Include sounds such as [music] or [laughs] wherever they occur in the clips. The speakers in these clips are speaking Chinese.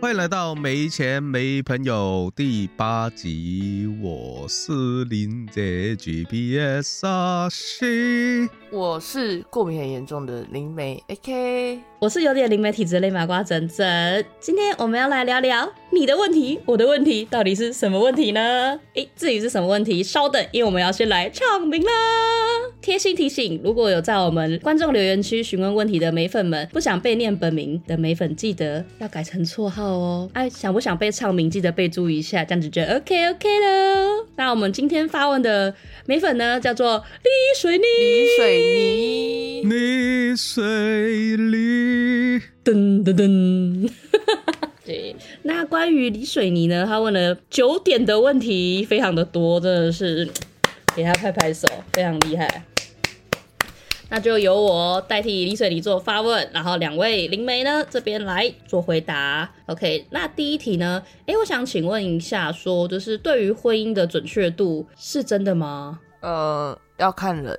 欢迎来到没钱没朋友第八集，我是林杰 GPS 阿西。我是过敏很严重的灵媒，AK。我是有点灵媒体质的雷麻瓜整整。今天我们要来聊聊你的问题，我的问题到底是什么问题呢？诶，至于是什么问题，稍等，因为我们要先来唱名啦。贴心提醒，如果有在我们观众留言区询问问题的美粉们，不想被念本名的美粉，记得要改成绰号哦。哎，想不想被唱名，记得备注一下，这样子就 OK OK 了。那我们今天发问的美粉呢，叫做李水泥。李水泥，李水泥，噔噔噔。[laughs] 对，那关于李水泥呢，他问了九点的问题，非常的多，真的是给他拍拍手，非常厉害。那就由我代替李水泥做发问，然后两位灵媒呢这边来做回答。OK，那第一题呢，哎，我想请问一下，说就是对于婚姻的准确度是真的吗？呃，要看人，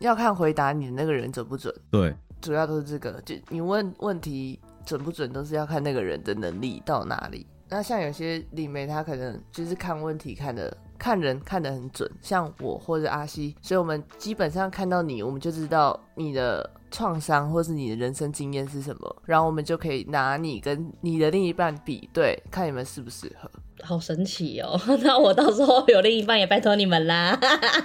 要看回答你的那个人准不准，对，主要都是这个。就你问问题准不准，都是要看那个人的能力到哪里。那像有些灵媒，他可能就是看问题看的。看人看得很准，像我或者阿西，所以我们基本上看到你，我们就知道你的创伤或是你的人生经验是什么，然后我们就可以拿你跟你的另一半比对，看你们适不适合。好神奇哦！[laughs] 那我到时候有另一半也拜托你们啦。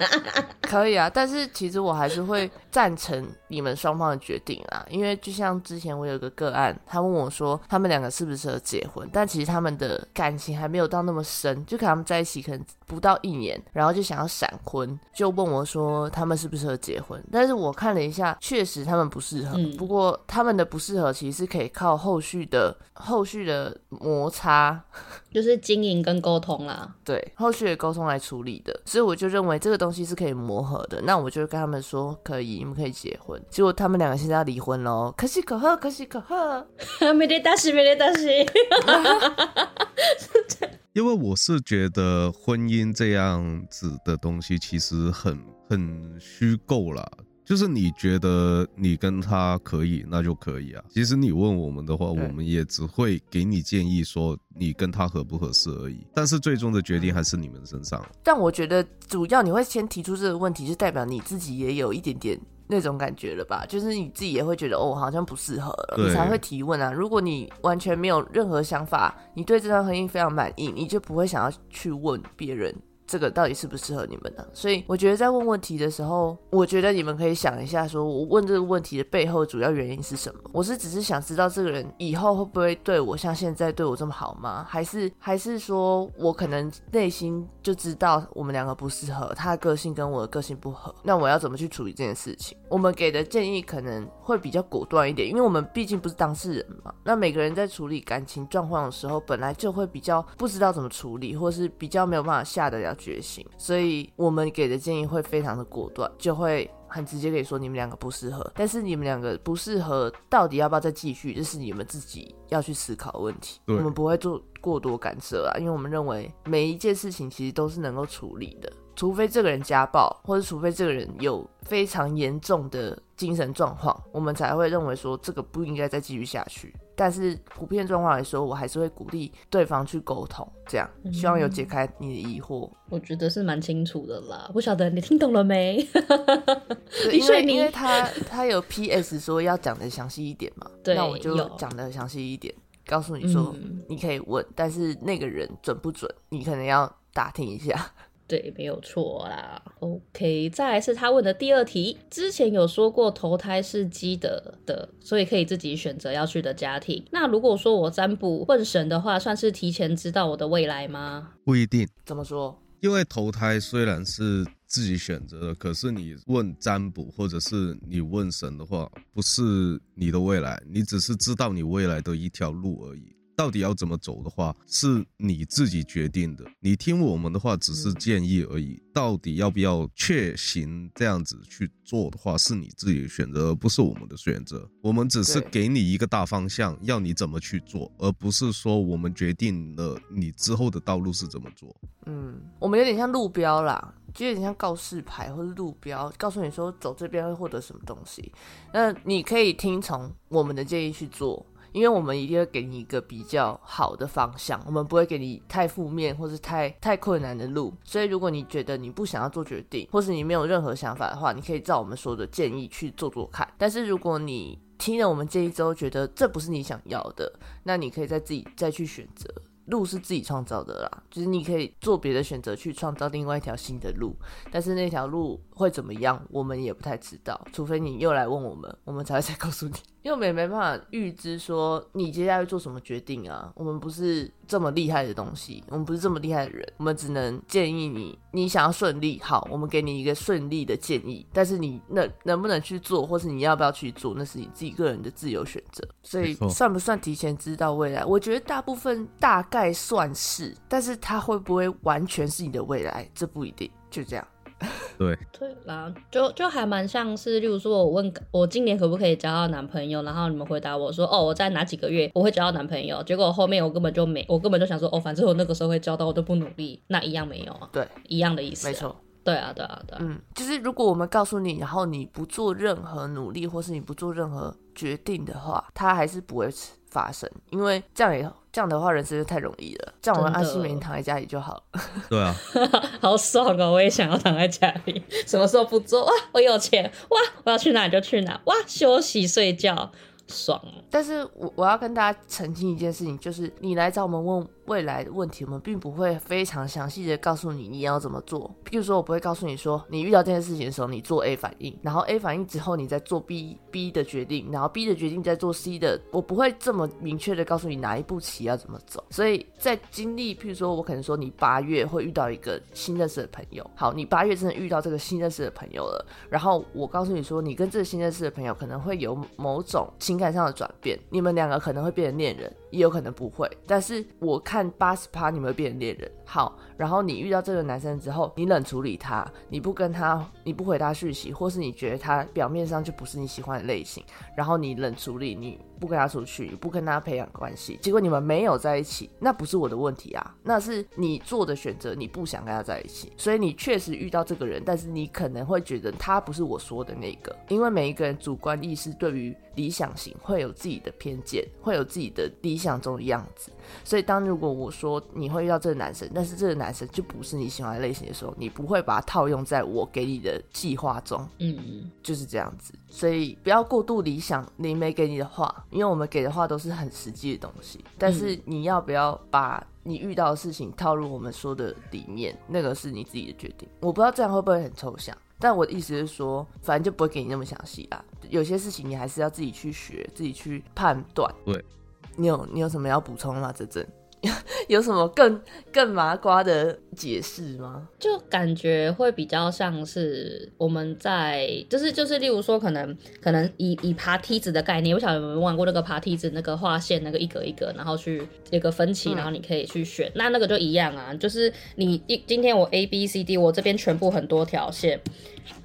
[laughs] 可以啊，但是其实我还是会赞成你们双方的决定啦，因为就像之前我有个个案，他问我说他们两个适不适合结婚，但其实他们的感情还没有到那么深，就跟他们在一起可能不到一年，然后就想要闪婚，就问我说他们适不适合结婚。但是我看了一下，确实他们不适合。不过他们的不适合其实是可以靠后续的后续的摩擦，就是经营跟沟通啦，对，后续的沟通来处理的。所以我就认为这个东西是可以磨合的。那我就跟他们说可以，你们可以结婚。结果他们两个现在要离婚喽，可喜可贺，可喜可贺。[laughs] 没得大喜，没得大喜。[laughs] 因为我是觉得婚姻这样子的东西其实很很虚构啦。就是你觉得你跟他可以，那就可以啊。其实你问我们的话，我们也只会给你建议说你跟他合不合适而已。但是最终的决定还是你们身上。但我觉得主要你会先提出这个问题，就代表你自己也有一点点那种感觉了吧？就是你自己也会觉得哦，好像不适合了，你才会提问啊。如果你完全没有任何想法，你对这段婚姻非常满意，你就不会想要去问别人。这个到底适不适合你们呢？所以我觉得在问问题的时候，我觉得你们可以想一下，说我问这个问题的背后主要原因是什么？我是只是想知道这个人以后会不会对我像现在对我这么好吗？还是还是说我可能内心就知道我们两个不适合，他的个性跟我的个性不合，那我要怎么去处理这件事情？我们给的建议可能会比较果断一点，因为我们毕竟不是当事人嘛。那每个人在处理感情状况的时候，本来就会比较不知道怎么处理，或是比较没有办法下得了。决心，所以我们给的建议会非常的果断，就会很直接可以说你们两个不适合。但是你们两个不适合，到底要不要再继续，这是你们自己要去思考的问题。我们不会做过多干涉啊，因为我们认为每一件事情其实都是能够处理的，除非这个人家暴，或者除非这个人有非常严重的精神状况，我们才会认为说这个不应该再继续下去。但是普遍状况来说，我还是会鼓励对方去沟通，这样希望有解开你的疑惑。我觉得是蛮清楚的啦，不晓得你听懂了没？[laughs] 因为因为他他有 P.S 说要讲的详细一点嘛，那我就讲的详细一点，告诉你说你可以问，但是那个人准不准，你可能要打听一下。对，没有错啦。OK，再来是他问的第二题。之前有说过投胎是积德的，所以可以自己选择要去的家庭。那如果说我占卜问神的话，算是提前知道我的未来吗？不一定。怎么说？因为投胎虽然是自己选择的，可是你问占卜或者是你问神的话，不是你的未来，你只是知道你未来的一条路而已。到底要怎么走的话，是你自己决定的。你听我们的话只是建议而已。到底要不要确行这样子去做的话，是你自己的选择，而不是我们的选择。我们只是给你一个大方向，要你怎么去做，而不是说我们决定了你之后的道路是怎么做。嗯，我们有点像路标啦，就有点像告示牌或者路标，告诉你说走这边会获得什么东西。那你可以听从我们的建议去做。因为我们一定会给你一个比较好的方向，我们不会给你太负面或是太太困难的路。所以如果你觉得你不想要做决定，或是你没有任何想法的话，你可以照我们说的建议去做做看。但是如果你听了我们建议之后，觉得这不是你想要的，那你可以再自己再去选择。路是自己创造的啦，就是你可以做别的选择去创造另外一条新的路，但是那条路会怎么样，我们也不太知道，除非你又来问我们，我们才会再告诉你。因为我们也没办法预知说你接下来做什么决定啊，我们不是这么厉害的东西，我们不是这么厉害的人，我们只能建议你，你想要顺利，好，我们给你一个顺利的建议，但是你能能不能去做，或是你要不要去做，那是你自己个人的自由选择。所以算不算提前知道未来？我觉得大部分大概算是，但是它会不会完全是你的未来，这不一定。就这样。[laughs] 对。对啦，就就还蛮像是，例如说，我问我今年可不可以交到男朋友，然后你们回答我说，哦，我在哪几个月我会交到男朋友，结果后面我根本就没，我根本就想说，哦，反正我那个时候会交到，我都不努力，那一样没有。啊，对，一样的意思，没错，对啊，对啊，对，嗯，就是如果我们告诉你，然后你不做任何努力，或是你不做任何决定的话，他还是不会发生，因为这样也。这样的话，人生就太容易了。这样我们安心每天躺在家里就好了。[laughs] 对啊，[laughs] 好爽哦！我也想要躺在家里，[laughs] 什么时候不做哇？我有钱哇！我要去哪就去哪哇！休息睡觉爽。但是我我要跟大家澄清一件事情，就是你来找我们问。未来的问题，我们并不会非常详细的告诉你你要怎么做。譬如说，我不会告诉你说，你遇到这件事情的时候，你做 A 反应，然后 A 反应之后，你再做 B B 的决定，然后 B 的决定再做 C 的。我不会这么明确的告诉你哪一步棋要怎么走。所以在经历，譬如说，我可能说你八月会遇到一个新认识的朋友，好，你八月真的遇到这个新认识的朋友了，然后我告诉你说，你跟这个新认识的朋友可能会有某种情情感上的转变，你们两个可能会变成恋人。也有可能不会，但是我看八十趴你们会变成恋人。好，然后你遇到这个男生之后，你冷处理他，你不跟他，你不回他讯息，或是你觉得他表面上就不是你喜欢的类型，然后你冷处理，你不跟他出去，你不跟他培养关系，结果你们没有在一起，那不是我的问题啊，那是你做的选择，你不想跟他在一起，所以你确实遇到这个人，但是你可能会觉得他不是我说的那个，因为每一个人主观意识对于理想型会有自己的偏见，会有自己的理想中的样子。所以，当如果我说你会遇到这个男生，但是这个男生就不是你喜欢的类型的时候，你不会把它套用在我给你的计划中。嗯，就是这样子。所以不要过度理想你没给你的话，因为我们给的话都是很实际的东西。但是你要不要把你遇到的事情套入我们说的里面，那个是你自己的决定。我不知道这样会不会很抽象，但我的意思是说，反正就不会给你那么详细啊。有些事情你还是要自己去学，自己去判断。对。你有你有什么要补充吗？这阵 [laughs] 有什么更更麻瓜的解释吗？就感觉会比较像是我们在，就是就是，例如说，可能可能以以爬梯子的概念，我晓得有没有玩过那个爬梯子，那个画线，那个一格一格，然后去一个分歧，然后你可以去选，那那个就一样啊，就是你一今天我 A B C D，我这边全部很多条线。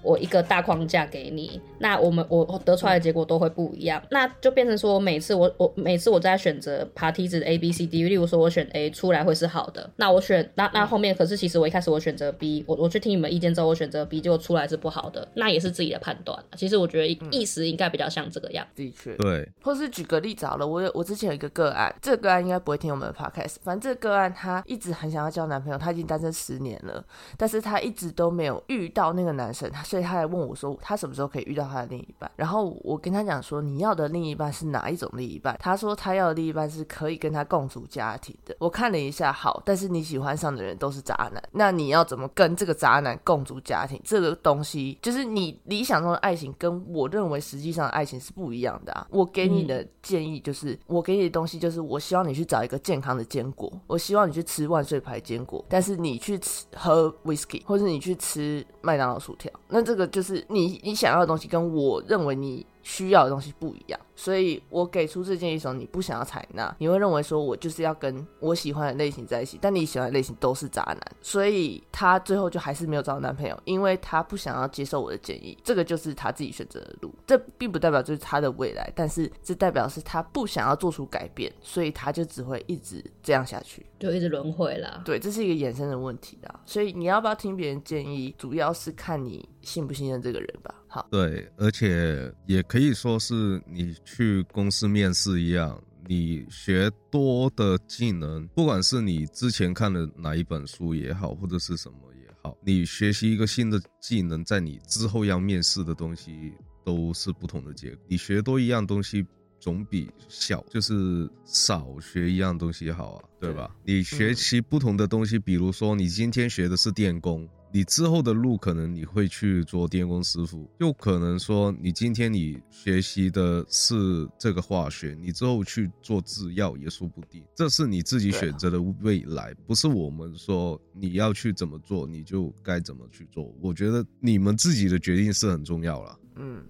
我一个大框架给你，那我们我得出来的结果都会不一样，那就变成说每次我我每次我在选择爬梯子 A B C D，例如说我选 A 出来会是好的，那我选那那后面可是其实我一开始我选择 B，我我去听你们意见之后我选择 B，结果出来是不好的，那也是自己的判断。其实我觉得意思应该比较像这个样，的确对。或是举个例子好了，我有我之前有一个个案，这个个案应该不会听我们的 podcast，反正这个个案他一直很想要交男朋友，他已经单身十年了，但是他一直都没有遇到那个男生，所以他来问我说。他什么时候可以遇到他的另一半？然后我跟他讲说，你要的另一半是哪一种另一半？他说他要的另一半是可以跟他共组家庭的。我看了一下，好，但是你喜欢上的人都是渣男，那你要怎么跟这个渣男共组家庭？这个东西就是你理想中的爱情，跟我认为实际上的爱情是不一样的啊。我给你的建议就是，我给你的东西就是，我希望你去找一个健康的坚果，我希望你去吃万岁牌坚果，但是你去吃喝 whisky，或者你去吃麦当劳薯条，那这个就是你。你想要的东西跟我认为你需要的东西不一样。所以我给出这建议的时候，你不想要采纳，你会认为说我就是要跟我喜欢的类型在一起，但你喜欢的类型都是渣男，所以他最后就还是没有找到男朋友，因为他不想要接受我的建议，这个就是他自己选择的路，这并不代表就是他的未来，但是这代表是他不想要做出改变，所以他就只会一直这样下去，就一直轮回啦。对，这是一个衍生的问题啦，所以你要不要听别人建议，主要是看你信不信任这个人吧。好，对，而且也可以说是你。去公司面试一样，你学多的技能，不管是你之前看的哪一本书也好，或者是什么也好，你学习一个新的技能，在你之后要面试的东西都是不同的结果。你学多一样东西。总比小就是少学一样东西好啊，对吧？你学习不同的东西，比如说你今天学的是电工，你之后的路可能你会去做电工师傅，又可能说你今天你学习的是这个化学，你之后去做制药也说不定。这是你自己选择的未来，不是我们说你要去怎么做你就该怎么去做。我觉得你们自己的决定是很重要了。嗯。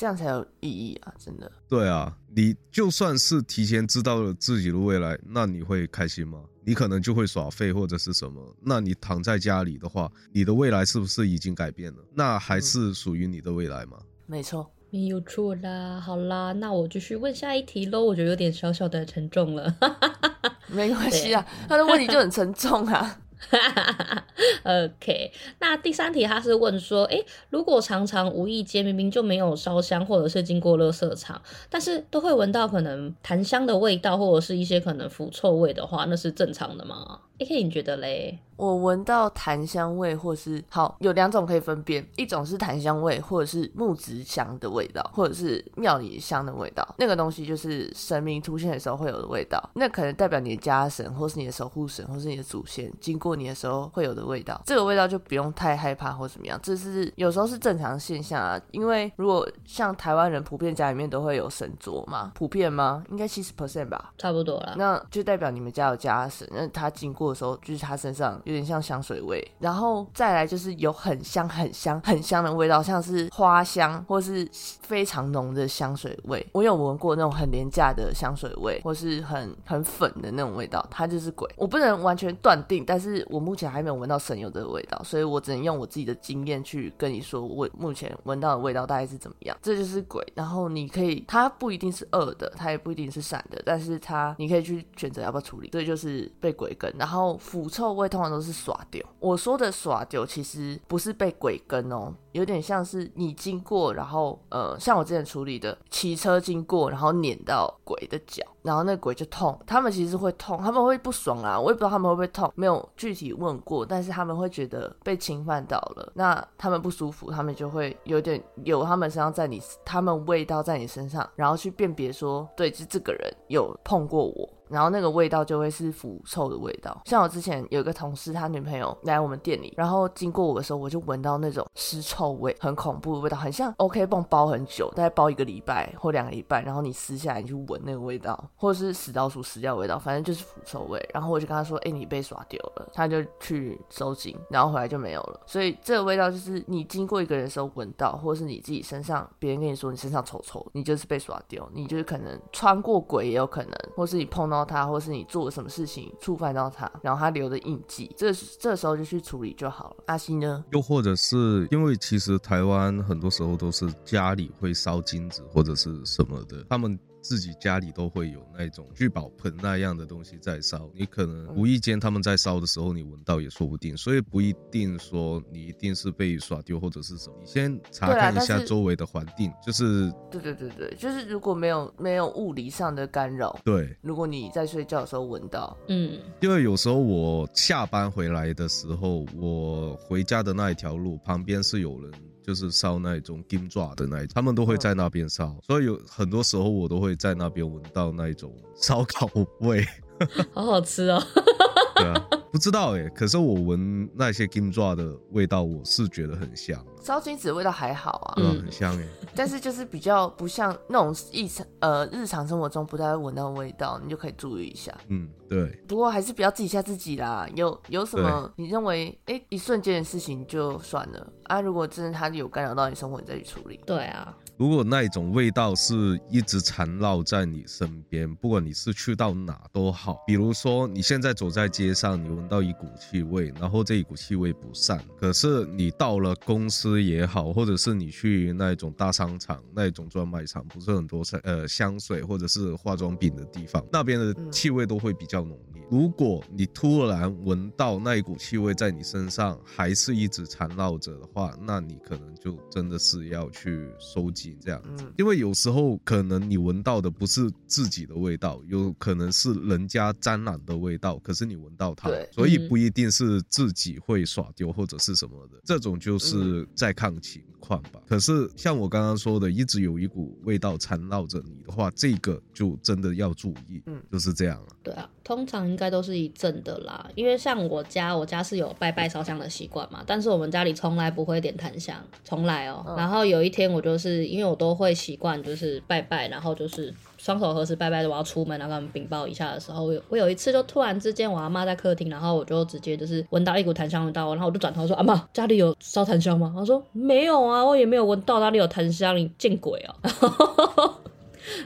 这样才有意义啊！真的。对啊，你就算是提前知道了自己的未来，那你会开心吗？你可能就会耍废或者是什么。那你躺在家里的话，你的未来是不是已经改变了？那还是属于你的未来吗？没错，没有错啦。好啦，那我继续问下一题喽。我觉得有点小小的沉重了。[laughs] 没关系啊，他的问题就很沉重啊。[laughs] OK，那第三题他是问说，哎，如果常常无意间明明就没有烧香，或者是经过垃圾场，但是都会闻到可能檀香的味道，或者是一些可能腐臭味的话，那是正常的吗？AK，你觉得嘞？我闻到檀香味，或是好有两种可以分辨，一种是檀香味，或者是木质香的味道，或者是庙里香的味道。那个东西就是神明出现的时候会有的味道，那可能代表你的家神，或是你的守护神，或是你的祖先经过你的时候会有的味道。这个味道就不用太害怕或怎么样，这是有时候是正常现象啊。因为如果像台湾人普遍家里面都会有神桌嘛，普遍吗？应该七十 percent 吧，差不多了。那就代表你们家有家神，那他经过的时候就是他身上。有点像香水味，然后再来就是有很香、很香、很香的味道，像是花香或是非常浓的香水味。我有闻过那种很廉价的香水味，或是很很粉的那种味道，它就是鬼。我不能完全断定，但是我目前还没有闻到神有这个味道，所以我只能用我自己的经验去跟你说，我目前闻到的味道大概是怎么样。这就是鬼。然后你可以，它不一定是恶的，它也不一定是善的，但是它你可以去选择要不要处理。这就是被鬼跟。然后腐臭味通常都。都是耍丢，我说的耍丢其实不是被鬼跟哦，有点像是你经过，然后呃，像我之前处理的，骑车经过，然后碾到鬼的脚，然后那鬼就痛，他们其实会痛，他们会不爽啊，我也不知道他们会不会痛，没有具体问过，但是他们会觉得被侵犯到了，那他们不舒服，他们就会有点有他们身上在你，他们味道在你身上，然后去辨别说，对，是这个人有碰过我。然后那个味道就会是腐臭的味道，像我之前有一个同事，他女朋友来我们店里，然后经过我的时候，我就闻到那种尸臭味，很恐怖的味道，很像 OK 泵包很久，大概包一个礼拜或两个礼拜，然后你撕下来你去闻那个味道，或者是死老鼠死掉味道，反正就是腐臭味。然后我就跟他说：“哎，你被耍丢了。”他就去收紧，然后回来就没有了。所以这个味道就是你经过一个人的时候闻到，或者是你自己身上，别人跟你说你身上臭臭，你就是被耍丢，你就是可能穿过鬼也有可能，或是你碰到。他，或是你做了什么事情触犯到他，然后他留的印记，这这时候就去处理就好了。阿西呢？又或者是因为其实台湾很多时候都是家里会烧金子或者是什么的，他们。自己家里都会有那种聚宝盆那样的东西在烧，你可能无意间他们在烧的时候，你闻到也说不定，所以不一定说你一定是被耍丢或者是什么。你先查看一下周围的环境，就是对对对对，就是如果没有没有物理上的干扰，对，如果你在睡觉的时候闻到，嗯，因为有时候我下班回来的时候，我回家的那一条路旁边是有人。就是烧那种金爪的那一种，他们都会在那边烧，所以有很多时候我都会在那边闻到那一种烧烤味，[laughs] 好好吃哦。[laughs] 对啊，不知道哎，可是我闻那些金爪的味道，我是觉得很香。烧金子的味道还好啊，嗯，很香哎。[laughs] 但是就是比较不像那种日常呃日常生活中不太会闻到的味道，你就可以注意一下。嗯，对。不过还是不要自己吓自己啦。有有什么你认为哎一瞬间的事情就算了啊，如果真的它有干扰到你生活，你再去处理。对啊。如果那一种味道是一直缠绕在你身边，不管你是去到哪都好，比如说你现在走在街上，你闻闻到一股气味，然后这一股气味不散。可是你到了公司也好，或者是你去那种大商场、那种专卖场，不是很多香呃香水或者是化妆品的地方，那边的气味都会比较浓烈。如果你突然闻到那一股气味在你身上还是一直缠绕着的话，那你可能就真的是要去收集这样子，因为有时候可能你闻到的不是自己的味道，有可能是人家沾染的味道，可是你闻到它，所以不一定是自己会耍丢或者是什么的，这种就是在看情况吧。可是像我刚刚说的，一直有一股味道缠绕着你的话，这个就真的要注意，嗯，就是这样了。对啊，通常应该都是一阵的啦，因为像我家，我家是有拜拜烧香的习惯嘛，但是我们家里从来不会点檀香，从来哦。然后有一天我就是因为我都会习惯就是拜拜，然后就是双手合十拜拜，我要出门然后跟他们禀报一下的时候，我有一次就突然之间我阿妈在客厅，然后我就直接就是闻到一股檀香味道，然后我就转头说阿妈家里有烧檀香吗？她说没有啊，我也没有闻到哪里有檀香，你见鬼啊！[laughs]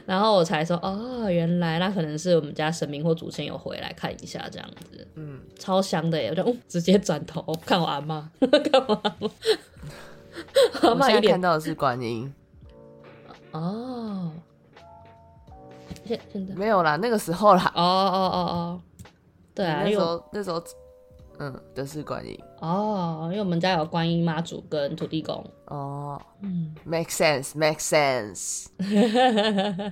然后我才说哦，原来那可能是我们家神明或祖先有回来看一下这样子，嗯，超香的耶！我就直接转头看我阿妈，[laughs] 干嘛？[laughs] 阿妈现在看到的是观音。哦，现现在没有啦，那个时候啦。哦哦哦哦，对啊，那时候那时候。嗯，的是观音哦，因为我们家有观音妈祖跟土地公哦，嗯，make sense，make sense。[laughs]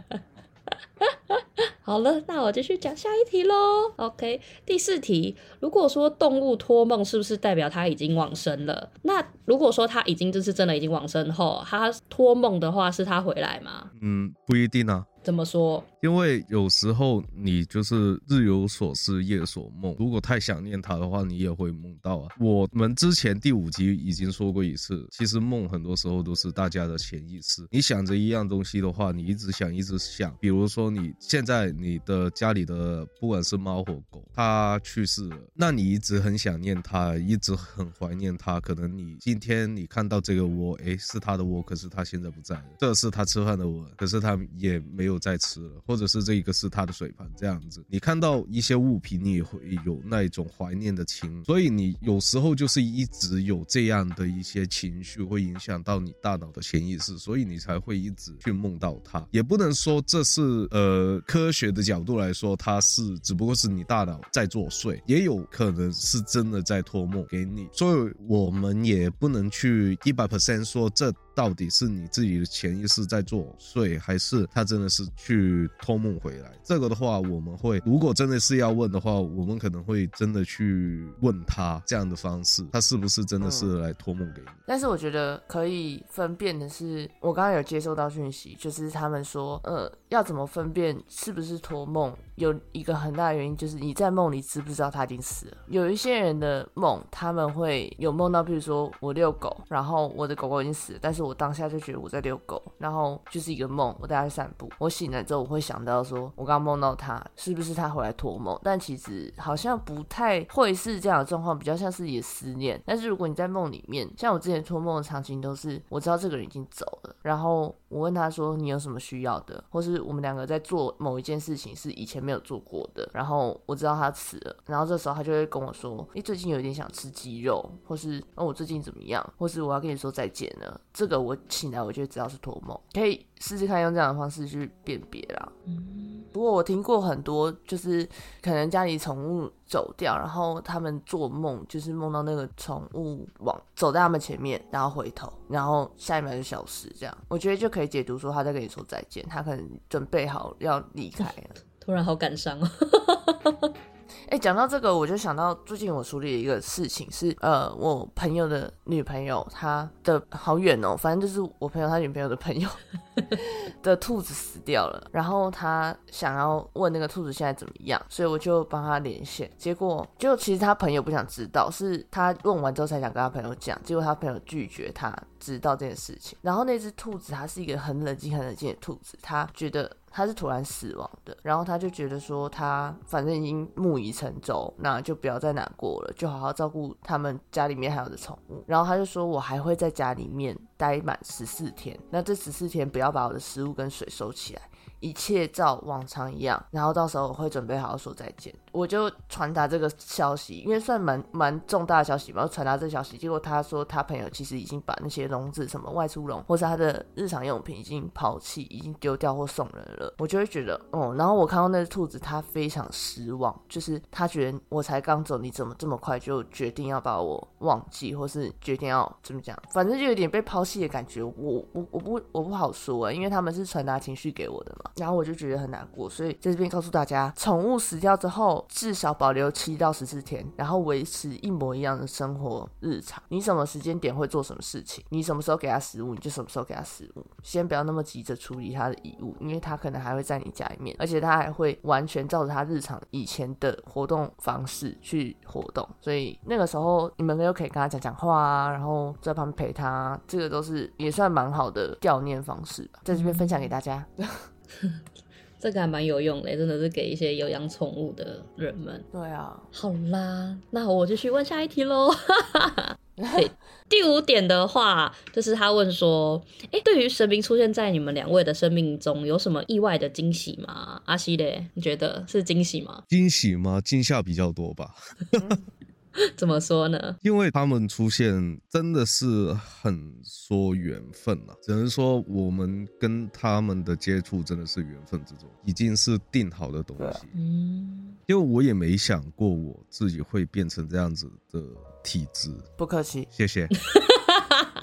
好了，那我继续讲下一题喽。OK，第四题，如果说动物托梦，是不是代表它已经往生了？那如果说它已经就是真的已经往生后，它托梦的话，是它回来吗？嗯，不一定啊。怎么说？因为有时候你就是日有所思，夜所梦。如果太想念他的话，你也会梦到啊。我们之前第五集已经说过一次，其实梦很多时候都是大家的潜意识。你想着一样东西的话，你一直想，一直想。比如说你现在你的家里的不管是猫或狗，它去世了，那你一直很想念它，一直很怀念它。可能你今天你看到这个窝，哎，是它的窝，可是它现在不在了。这是它吃饭的窝，可是它也没有。在吃了，或者是这一个是他的水盘这样子，你看到一些物品，你也会有那一种怀念的情，所以你有时候就是一直有这样的一些情绪，会影响到你大脑的潜意识，所以你才会一直去梦到他。也不能说这是呃科学的角度来说，它是只不过是你大脑在作祟，也有可能是真的在托梦给你，所以我们也不能去一百 percent 说这。到底是你自己的潜意识在作祟，还是他真的是去托梦回来？这个的话，我们会如果真的是要问的话，我们可能会真的去问他这样的方式，他是不是真的是来托梦给你？但是我觉得可以分辨的是，我刚刚有接收到讯息，就是他们说，呃，要怎么分辨是不是托梦？有一个很大的原因就是你在梦里知不知道他已经死了？有一些人的梦，他们会有梦到，比如说我遛狗，然后我的狗狗已经死了，但是我当下就觉得我在遛狗，然后就是一个梦，我带它去散步。我醒来之后，我会想到说，我刚刚梦到他，是不是他回来托梦？但其实好像不太会是这样的状况，比较像是你的思念。但是如果你在梦里面，像我之前托梦的场景都是，我知道这个人已经走了，然后我问他说你有什么需要的，或是我们两个在做某一件事情是以前。没有做过的，然后我知道他死了，然后这时候他就会跟我说：“哎，最近有一点想吃鸡肉，或是哦，我最近怎么样，或是我要跟你说再见了。”这个我醒来我就知道是托梦，可以试试看用这样的方式去辨别啦。嗯，不过我听过很多，就是可能家里宠物走掉，然后他们做梦就是梦到那个宠物往走在他们前面，然后回头，然后下一秒就消失，这样我觉得就可以解读说他在跟你说再见，他可能准备好要离开了。[laughs] 突然好感伤哦！哎，讲到这个，我就想到最近我处理的一个事情是，呃，我朋友的女朋友，她的好远哦，反正就是我朋友他女朋友的朋友 [laughs] 的兔子死掉了，然后他想要问那个兔子现在怎么样，所以我就帮他连线，结果就其实他朋友不想知道，是他问完之后才想跟他朋友讲，结果他朋友拒绝他知道这件事情，然后那只兔子它是一个很冷静、很冷静的兔子，他觉得。他是突然死亡的，然后他就觉得说，他反正已经木已成舟，那就不要再难过了，就好好照顾他们家里面还有的宠物。然后他就说，我还会在家里面待满十四天，那这十四天不要把我的食物跟水收起来。一切照往常一样，然后到时候我会准备好说再见。我就传达这个消息，因为算蛮蛮重大的消息嘛，传达这消息。结果他说他朋友其实已经把那些笼子什么外出笼，或是他的日常用品已经抛弃，已经丢掉或送人了。我就会觉得，哦，然后我看到那只兔子，它非常失望，就是他觉得我才刚走，你怎么这么快就决定要把我忘记，或是决定要怎么讲，反正就有点被抛弃的感觉。我我我不我不好说，因为他们是传达情绪给我的嘛，然后我就觉得很难过，所以在这边告诉大家，宠物死掉之后。至少保留七到十四天，然后维持一模一样的生活日常。你什么时间点会做什么事情？你什么时候给它食物，你就什么时候给它食物。先不要那么急着处理它的遗物，因为它可能还会在你家里面，而且它还会完全照着它日常以前的活动方式去活动。所以那个时候你们又可以跟他讲讲话啊，然后在旁边陪他，这个都是也算蛮好的悼念方式吧，在这边分享给大家。[laughs] [laughs] 这个还蛮有用的，真的是给一些有养宠物的人们。对啊，好啦，那我就去问下一题喽。[laughs] 对，第五点的话，就是他问说：“哎，对于神明出现在你们两位的生命中，有什么意外的惊喜吗？”阿西嘞，你觉得是惊喜吗？惊喜吗？惊吓比较多吧。[laughs] 怎么说呢？因为他们出现真的是很说缘分啊，只能说我们跟他们的接触真的是缘分之中，已经是定好的东西。嗯，因为我也没想过我自己会变成这样子的体质。不客气，谢谢。[laughs]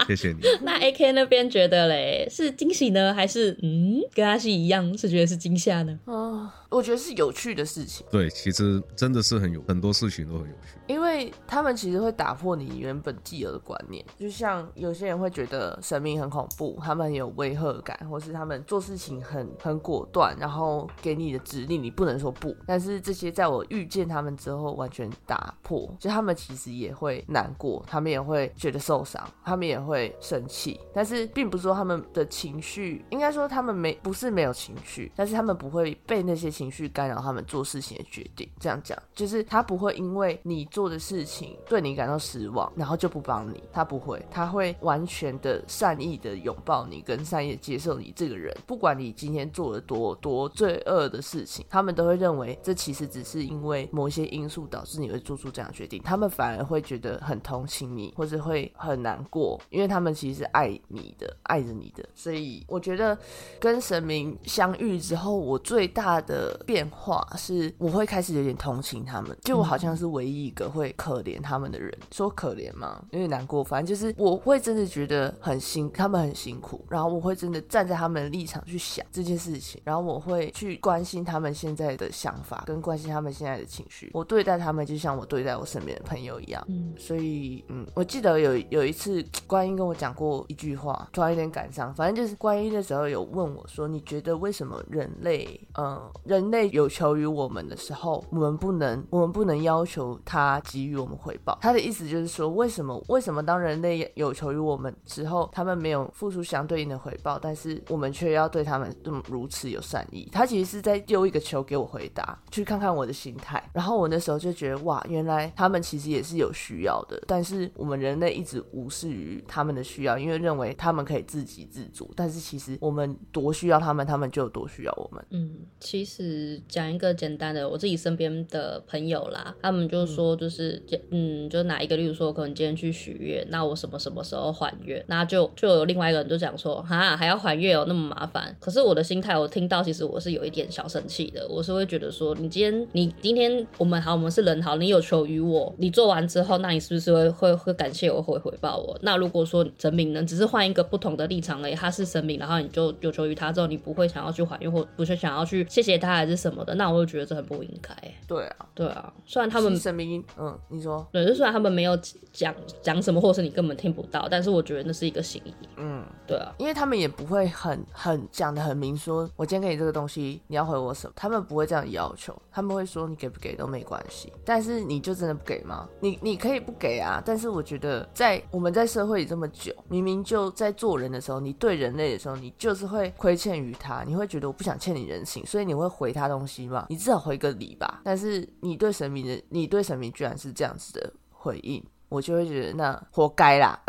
谢谢你。那 A K 那边觉得嘞，是惊喜呢，还是嗯，跟阿西一样是觉得是惊吓呢？啊，我觉得是有趣的事情。对，其实真的是很有很多事情都很有趣，因为他们其实会打破你原本既有的观念。就像有些人会觉得神明很恐怖，他们很有威吓感，或是他们做事情很很果断，然后给你的指令你不能说不。但是这些在我遇见他们之后，完全打破。就他们其实也会难过，他们也会觉得受伤，他们也会。会生气，但是并不是说他们的情绪，应该说他们没不是没有情绪，但是他们不会被那些情情绪干扰他们做事情的决定。这样讲，就是他不会因为你做的事情对你感到失望，然后就不帮你。他不会，他会完全的善意的拥抱你，跟善意的接受你这个人。不管你今天做了多多罪恶的事情，他们都会认为这其实只是因为某些因素导致你会做出这样决定。他们反而会觉得很同情你，或者会很难过，因为他们其实是爱你的，爱着你的，所以我觉得跟神明相遇之后，我最大的变化是，我会开始有点同情他们，就我好像是唯一一个会可怜他们的人。说可怜吗？有点难过，反正就是我会真的觉得很辛，他们很辛苦，然后我会真的站在他们的立场去想这件事情，然后我会去关心他们现在的想法，跟关心他们现在的情绪。我对待他们就像我对待我身边的朋友一样。嗯，所以嗯，我记得有有一次观音。跟我讲过一句话，突然有点感伤。反正就是观音的时候有问我说：“你觉得为什么人类，嗯，人人类有求于我们的时候，我们不能，我们不能要求他给予我们回报？”他的意思就是说，为什么，为什么当人类有求于我们之后，他们没有付出相对应的回报，但是我们却要对他们这么如此有善意？他其实是在丢一个球给我回答，去看看我的心态。然后我那时候就觉得，哇，原来他们其实也是有需要的，但是我们人类一直无视于他。他们的需要，因为认为他们可以自给自足，但是其实我们多需要他们，他们就有多需要我们。嗯，其实讲一个简单的，我自己身边的朋友啦，他们就说，就是嗯，就拿一个，例如说，可能今天去许愿，那我什么什么时候还愿？那就就有另外一个人就讲说，哈，还要还愿哦，那么麻烦。可是我的心态，我听到其实我是有一点小生气的，我是会觉得说，你今天你今天我们好，我们是人好，你有求于我，你做完之后，那你是不是会会会感谢我，会回报我？那如果说神明呢，只是换一个不同的立场而已。他是神明，然后你就有求于他之后，你不会想要去还愿，或不是想要去谢谢他还是什么的，那我就觉得这很不应该。对啊，对啊。虽然他们神明，嗯，你说，对，就虽然他们没有讲讲什么，或是你根本听不到，但是我觉得那是一个心意。嗯，对啊，因为他们也不会很很讲的很明，说我今天给你这个东西，你要回我什么？他们不会这样要求，他们会说你给不给都没关系。但是你就真的不给吗？你你可以不给啊，但是我觉得在我们在社会里这么久，明明。就在做人的时候，你对人类的时候，你就是会亏欠于他，你会觉得我不想欠你人情，所以你会回他东西嘛？你至少回个礼吧。但是你对神明的，你对神明居然是这样子的回应，我就会觉得那活该啦。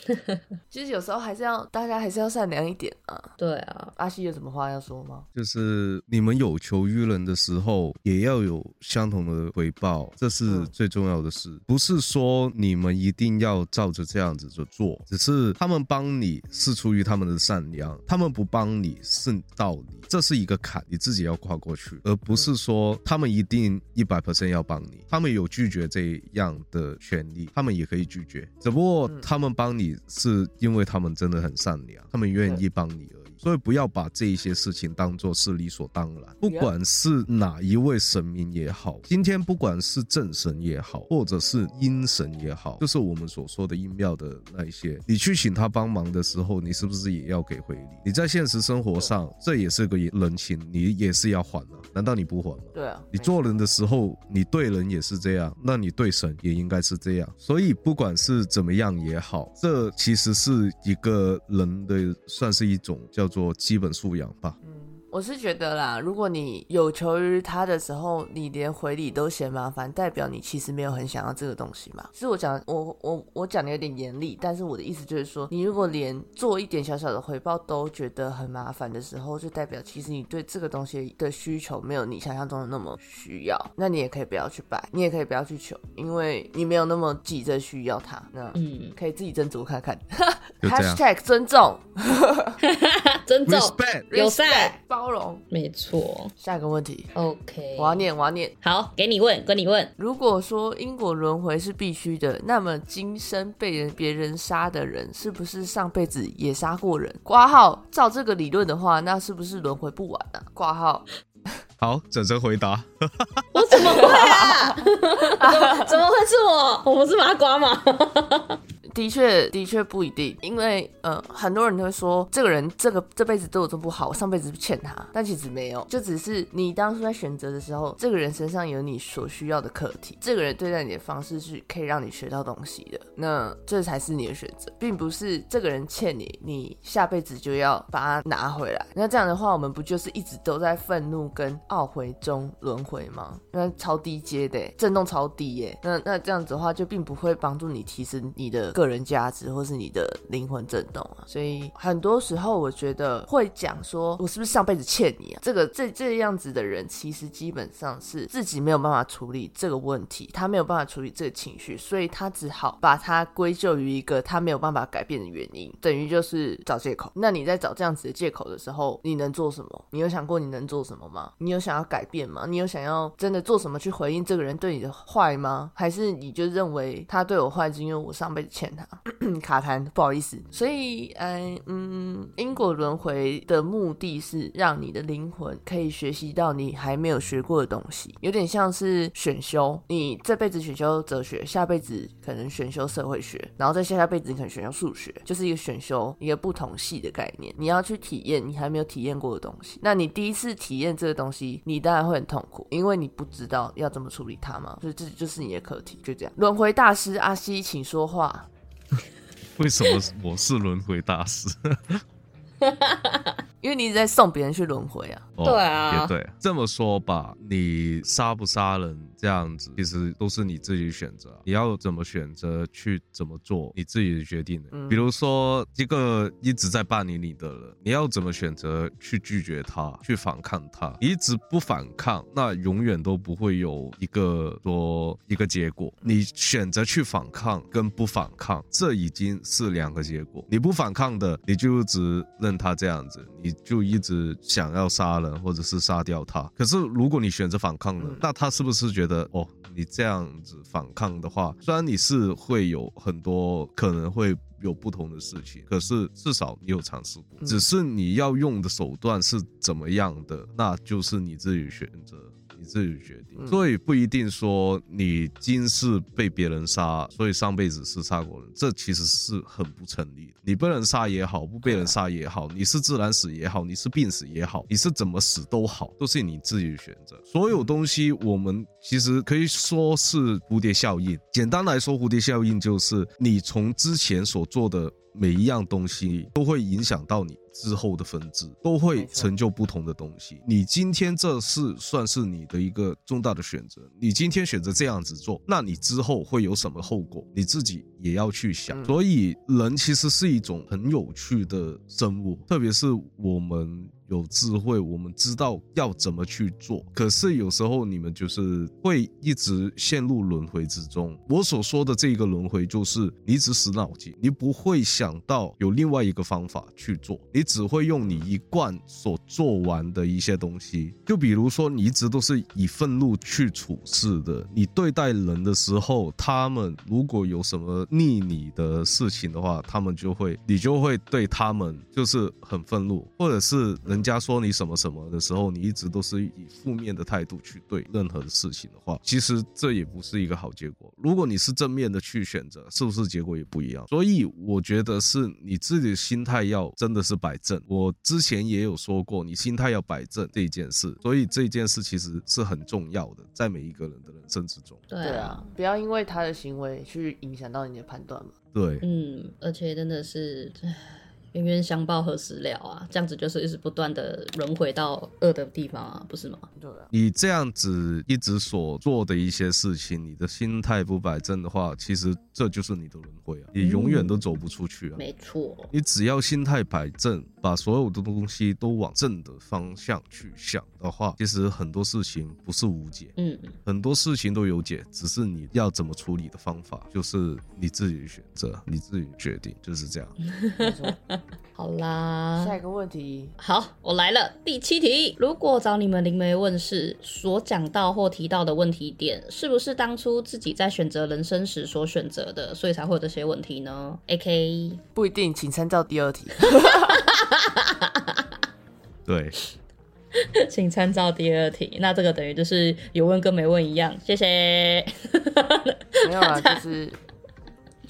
[laughs] 其实有时候还是要大家还是要善良一点啊。对啊，阿西有什么话要说吗？就是你们有求于人的时候，也要有相同的回报，这是最重要的事。不是说你们一定要照着这样子就做，只是他们帮你是出于他们的善良，他们不帮你是道理，这是一个坎，你自己要跨过去，而不是说他们一定一百 percent 要帮你，他们有拒绝这样的权利，他们也可以拒绝，只不过他们帮你是因为他们真的很善良，他们愿意帮你。所以不要把这一些事情当做是理所当然。不管是哪一位神明也好，今天不管是正神也好，或者是阴神也好，就是我们所说的阴庙的那一些，你去请他帮忙的时候，你是不是也要给回礼？你在现实生活上，这也是个人情，你也是要还的。难道你不还吗？对啊，你做人的时候，你对人也是这样，那你对神也应该是这样。所以不管是怎么样也好，这其实是一个人的，算是一种叫。做基本素养吧。我是觉得啦，如果你有求于他的时候，你连回礼都嫌麻烦，代表你其实没有很想要这个东西嘛。是我讲，我我我讲的有点严厉，但是我的意思就是说，你如果连做一点小小的回报都觉得很麻烦的时候，就代表其实你对这个东西的需求没有你想象中的那么需要。那你也可以不要去摆，你也可以不要去求，因为你没有那么急着需要它。那嗯，可以自己斟酌看看。Hashtag 尊重，尊重，[laughs] 友善。包容，没错。下一个问题，OK，我要念，我要念。好，给你问，跟你问。如果说因果轮回是必须的，那么今生被人别人杀的人，是不是上辈子也杀过人？挂号，照这个理论的话，那是不是轮回不完啊？挂号。好，整整回答。[laughs] 我怎么会啊？[laughs] [laughs] 怎么会是我？我不是麻瓜吗？的确，的确不一定，因为呃，很多人都会说这个人这个这辈子对我都不好，我上辈子欠他，但其实没有，就只是你当初在选择的时候，这个人身上有你所需要的课题，这个人对待你的方式是可以让你学到东西的，那这才是你的选择，并不是这个人欠你，你下辈子就要把他拿回来。那这样的话，我们不就是一直都在愤怒跟懊悔中轮回吗？那超低阶的，震动超低耶，那那这样子的话，就并不会帮助你提升你的。个人价值，或是你的灵魂震动啊，所以很多时候我觉得会讲说，我是不是上辈子欠你啊？这个这这样子的人，其实基本上是自己没有办法处理这个问题，他没有办法处理这个情绪，所以他只好把它归咎于一个他没有办法改变的原因，等于就是找借口。那你在找这样子的借口的时候，你能做什么？你有想过你能做什么吗？你有想要改变吗？你有想要真的做什么去回应这个人对你的坏吗？还是你就认为他对我坏，是因为我上辈子欠？[clears throat] 卡痰，不好意思。所以，嗯嗯，因果轮回的目的是让你的灵魂可以学习到你还没有学过的东西，有点像是选修。你这辈子选修哲学，下辈子可能选修社会学，然后再下下辈子你可能选修数学，就是一个选修一个不同系的概念。你要去体验你还没有体验过的东西。那你第一次体验这个东西，你当然会很痛苦，因为你不知道要怎么处理它嘛。所以这就是你的课题，就这样。轮回大师阿西，请说话。为什么我是轮回大师？[laughs] 因为你一直在送别人去轮回啊。对啊，也对。这么说吧，你杀不杀人这样子，其实都是你自己选择。你要怎么选择去怎么做，你自己决定的。比如说，一个一直在霸凌你的人，你要怎么选择去拒绝他，去反抗他？一直不反抗，那永远都不会有一个说一个结果。你选择去反抗跟不反抗，这已经是两个结果。你不反抗的，你就一直任他这样子，你就一直想要杀人。或者是杀掉他，可是如果你选择反抗呢？那他是不是觉得哦，你这样子反抗的话，虽然你是会有很多可能会有不同的事情，可是至少你有尝试过，只是你要用的手段是怎么样的，那就是你自己选择。你自己决定，所以不一定说你今世被别人杀，所以上辈子是杀过人，这其实是很不成立的。你被人杀也好，不被人杀也好，你是自然死也好，你是病死也好，你是怎么死都好，都是你自己的选择。所有东西，我们其实可以说是蝴蝶效应。简单来说，蝴蝶效应就是你从之前所做的。每一样东西都会影响到你之后的分支，都会成就不同的东西。你今天这是算是你的一个重大的选择，你今天选择这样子做，那你之后会有什么后果？你自己也要去想。所以人其实是一种很有趣的生物，特别是我们。有智慧，我们知道要怎么去做。可是有时候你们就是会一直陷入轮回之中。我所说的这个轮回，就是你只死脑筋，你不会想到有另外一个方法去做，你只会用你一贯所做完的一些东西。就比如说，你一直都是以愤怒去处事的。你对待人的时候，他们如果有什么逆你的事情的话，他们就会，你就会对他们就是很愤怒，或者是人。人家说你什么什么的时候，你一直都是以负面的态度去对任何的事情的话，其实这也不是一个好结果。如果你是正面的去选择，是不是结果也不一样？所以我觉得是你自己的心态要真的是摆正。我之前也有说过，你心态要摆正这一件事，所以这件事其实是很重要的，在每一个人的人生之中。对啊，不要因为他的行为去影响到你的判断嘛。对，嗯，而且真的是。冤冤相报何时了啊？这样子就是一直不断的轮回到恶的地方啊，不是吗？对啊。你这样子一直所做的一些事情，你的心态不摆正的话，其实这就是你的轮回啊，你永远都走不出去啊。没错。你只要心态摆正，把所有的东西都往正的方向去想的话，其实很多事情不是无解，嗯，很多事情都有解，只是你要怎么处理的方法，就是你自己选择，你自己决定，就是这样。[laughs] [laughs] 好啦，下一个问题。好，我来了。第七题，如果找你们灵媒问世，所讲到或提到的问题点，是不是当初自己在选择人生时所选择的，所以才会有这些问题呢？A K 不一定，请参照第二题。[laughs] [laughs] 对，请参照第二题。那这个等于就是有问跟没问一样。谢谢。没有啊，就是。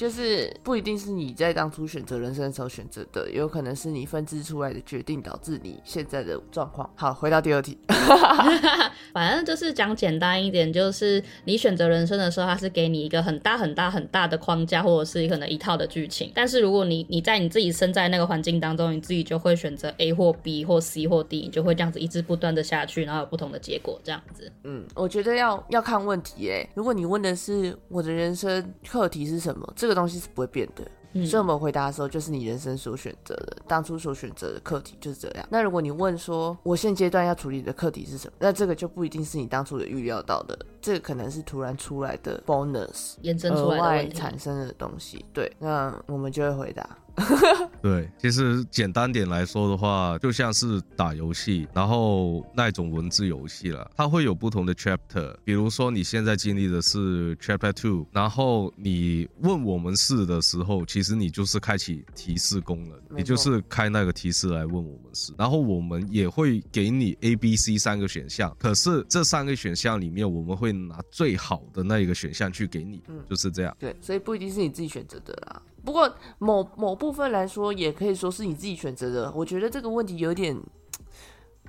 就是不一定是你在当初选择人生的时候选择的，有可能是你分支出来的决定导致你现在的状况。好，回到第二题，[laughs] 反正就是讲简单一点，就是你选择人生的时候，它是给你一个很大很大很大的框架，或者是可能一套的剧情。但是如果你你在你自己身在那个环境当中，你自己就会选择 A 或 B 或 C 或 D，你就会这样子一直不断的下去，然后有不同的结果这样子。嗯，我觉得要要看问题诶。如果你问的是我的人生课题是什么，这个。东西是不会变的，所以我们回答的时候就是你人生所选择的，当初所选择的课题就是这样。那如果你问说我现阶段要处理的课题是什么，那这个就不一定是你当初有预料到的，这个可能是突然出来的 bonus，延伸出来产生的东西。对，那我们就会回答。[laughs] 对，其实简单点来说的话，就像是打游戏，然后那种文字游戏了，它会有不同的 chapter。比如说你现在经历的是 chapter two，然后你问我们是的时候，其实你就是开启提示功能，你就是开那个提示来问我们是，然后我们也会给你 A、B、C 三个选项，可是这三个选项里面，我们会拿最好的那一个选项去给你，嗯，就是这样。对，所以不一定是你自己选择的啦。不过某某部分来说，也可以说是你自己选择的。我觉得这个问题有点